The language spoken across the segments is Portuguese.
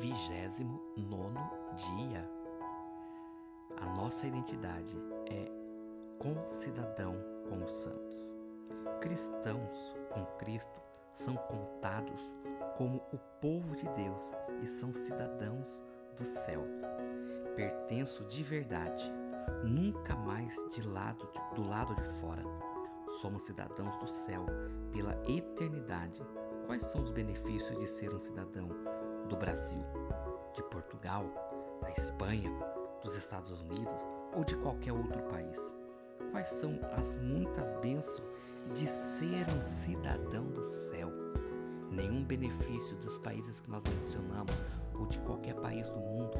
29 dia. A nossa identidade é concidadão com os santos. Cristãos com Cristo são contados como o povo de Deus e são cidadãos do céu. Pertenço de verdade, nunca mais de lado do lado de fora. Somos cidadãos do céu pela eternidade. Quais são os benefícios de ser um cidadão do Brasil, de Portugal, da Espanha, dos Estados Unidos ou de qualquer outro país? Quais são as muitas bênçãos de ser um cidadão do céu? Nenhum benefício dos países que nós mencionamos ou de qualquer país do mundo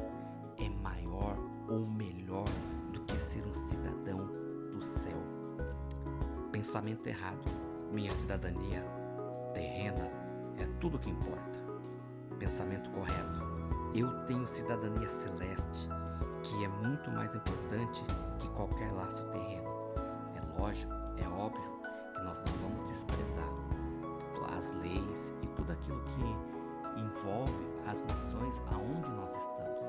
é maior ou melhor do que ser um cidadão do céu. Pensamento errado. Minha cidadania terrena é tudo que importa. Pensamento correto. Eu tenho cidadania celeste, que é muito mais importante que qualquer laço terreno. É lógico, é óbvio que nós não vamos desprezar as leis e tudo aquilo que envolve as nações aonde nós estamos.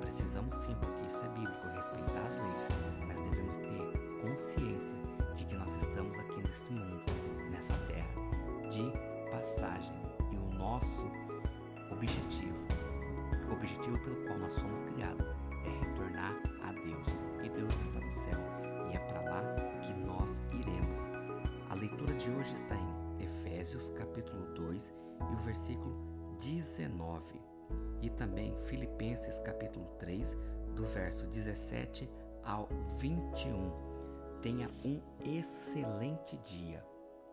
Precisamos sim, porque isso é bíblico, respeitar as leis, mas devemos ter consciência de que nós estamos aqui nesse mundo, nessa terra, de passagem. E o nosso objetivo, o objetivo pelo qual nós somos criados, é retornar a Deus. E Deus está no céu e é para lá que nós iremos. A leitura de hoje está em Efésios capítulo 2 e o versículo 19 e também Filipenses capítulo 3 do verso 17 ao 21. Tenha um excelente dia.